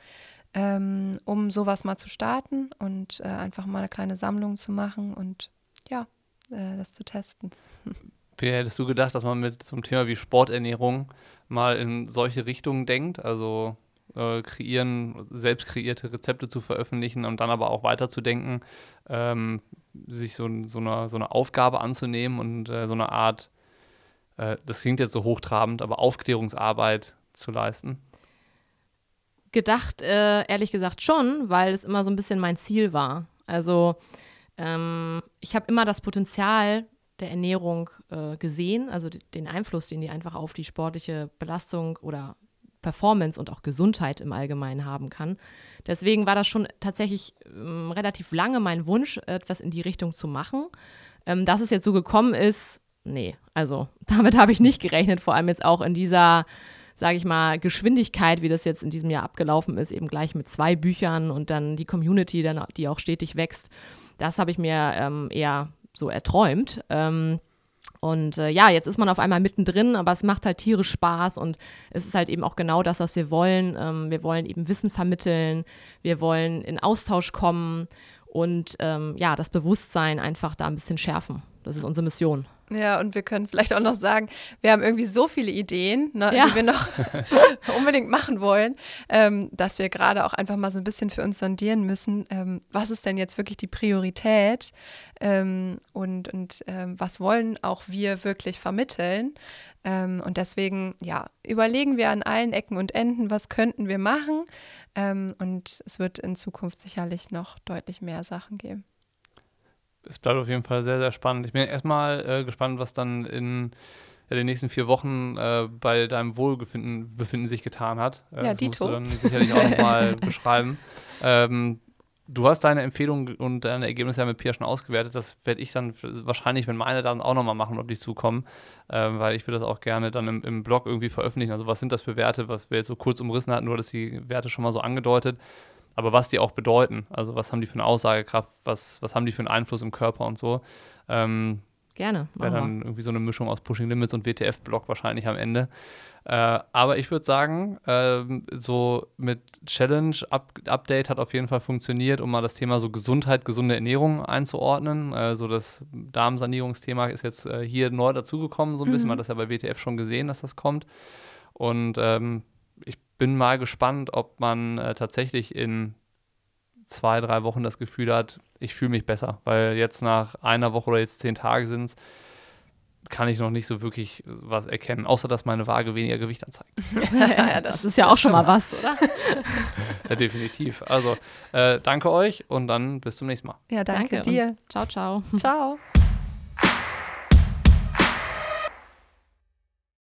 Speaker 2: ähm, um sowas mal zu starten und äh, einfach mal eine kleine Sammlung zu machen und ja, äh, das zu testen.
Speaker 1: Wie hättest du gedacht, dass man mit so einem Thema wie Sporternährung mal in solche Richtungen denkt? Also äh, kreieren, selbst kreierte Rezepte zu veröffentlichen und dann aber auch weiterzudenken, ähm, sich so, so, eine, so eine Aufgabe anzunehmen und äh, so eine Art, äh, das klingt jetzt so hochtrabend, aber Aufklärungsarbeit zu leisten?
Speaker 3: Gedacht, äh, ehrlich gesagt schon, weil es immer so ein bisschen mein Ziel war. Also ähm, ich habe immer das Potenzial der Ernährung äh, gesehen, also den Einfluss, den die einfach auf die sportliche Belastung oder Performance und auch Gesundheit im Allgemeinen haben kann. Deswegen war das schon tatsächlich ähm, relativ lange mein Wunsch, etwas in die Richtung zu machen. Ähm, dass es jetzt so gekommen ist, nee, also damit habe ich nicht gerechnet, vor allem jetzt auch in dieser sage ich mal, Geschwindigkeit, wie das jetzt in diesem Jahr abgelaufen ist, eben gleich mit zwei Büchern und dann die Community, dann, die auch stetig wächst, das habe ich mir ähm, eher so erträumt. Ähm, und äh, ja, jetzt ist man auf einmal mittendrin, aber es macht halt tierisch Spaß und es ist halt eben auch genau das, was wir wollen. Ähm, wir wollen eben Wissen vermitteln, wir wollen in Austausch kommen und ähm, ja, das Bewusstsein einfach da ein bisschen schärfen. Das ist unsere Mission.
Speaker 2: Ja, und wir können vielleicht auch noch sagen, wir haben irgendwie so viele Ideen, ne, ja. die wir noch unbedingt machen wollen, ähm, dass wir gerade auch einfach mal so ein bisschen für uns sondieren müssen, ähm, was ist denn jetzt wirklich die Priorität ähm, und, und ähm, was wollen auch wir wirklich vermitteln. Ähm, und deswegen, ja, überlegen wir an allen Ecken und Enden, was könnten wir machen. Ähm, und es wird in Zukunft sicherlich noch deutlich mehr Sachen geben
Speaker 1: es bleibt auf jeden Fall sehr, sehr spannend. Ich bin erstmal äh, gespannt, was dann in den nächsten vier Wochen äh, bei deinem Wohlbefinden Befinden sich getan hat.
Speaker 2: Äh, ja,
Speaker 1: das
Speaker 2: Dito.
Speaker 1: musst du dann sicherlich auch nochmal beschreiben. Ähm, du hast deine Empfehlungen und deine Ergebnisse ja mit Pia schon ausgewertet. Das werde ich dann wahrscheinlich, wenn meine dann auch nochmal machen, auf dich zukommen, äh, weil ich würde das auch gerne dann im, im Blog irgendwie veröffentlichen. Also was sind das für Werte, was wir jetzt so kurz umrissen hatten, nur dass die Werte schon mal so angedeutet aber was die auch bedeuten. Also was haben die für eine Aussagekraft, was, was haben die für einen Einfluss im Körper und so. Ähm,
Speaker 3: Gerne.
Speaker 1: Wäre dann irgendwie so eine Mischung aus Pushing Limits und WTF-Block wahrscheinlich am Ende. Äh, aber ich würde sagen, äh, so mit Challenge-Update hat auf jeden Fall funktioniert, um mal das Thema so Gesundheit, gesunde Ernährung einzuordnen. Äh, so das Darmsanierungsthema ist jetzt äh, hier neu dazugekommen, so ein bisschen. Mhm. Man hat das ja bei WTF schon gesehen, dass das kommt. Und ähm, bin mal gespannt, ob man äh, tatsächlich in zwei, drei Wochen das Gefühl hat, ich fühle mich besser. Weil jetzt nach einer Woche oder jetzt zehn Tage sind es, kann ich noch nicht so wirklich was erkennen, außer dass meine Waage weniger Gewicht anzeigt.
Speaker 3: ja, das, das, ist ja auch schon mal was, oder?
Speaker 1: ja, definitiv. Also, äh, danke euch und dann bis zum nächsten Mal.
Speaker 2: Ja, danke, danke dir.
Speaker 3: Ciao, ciao.
Speaker 2: Ciao.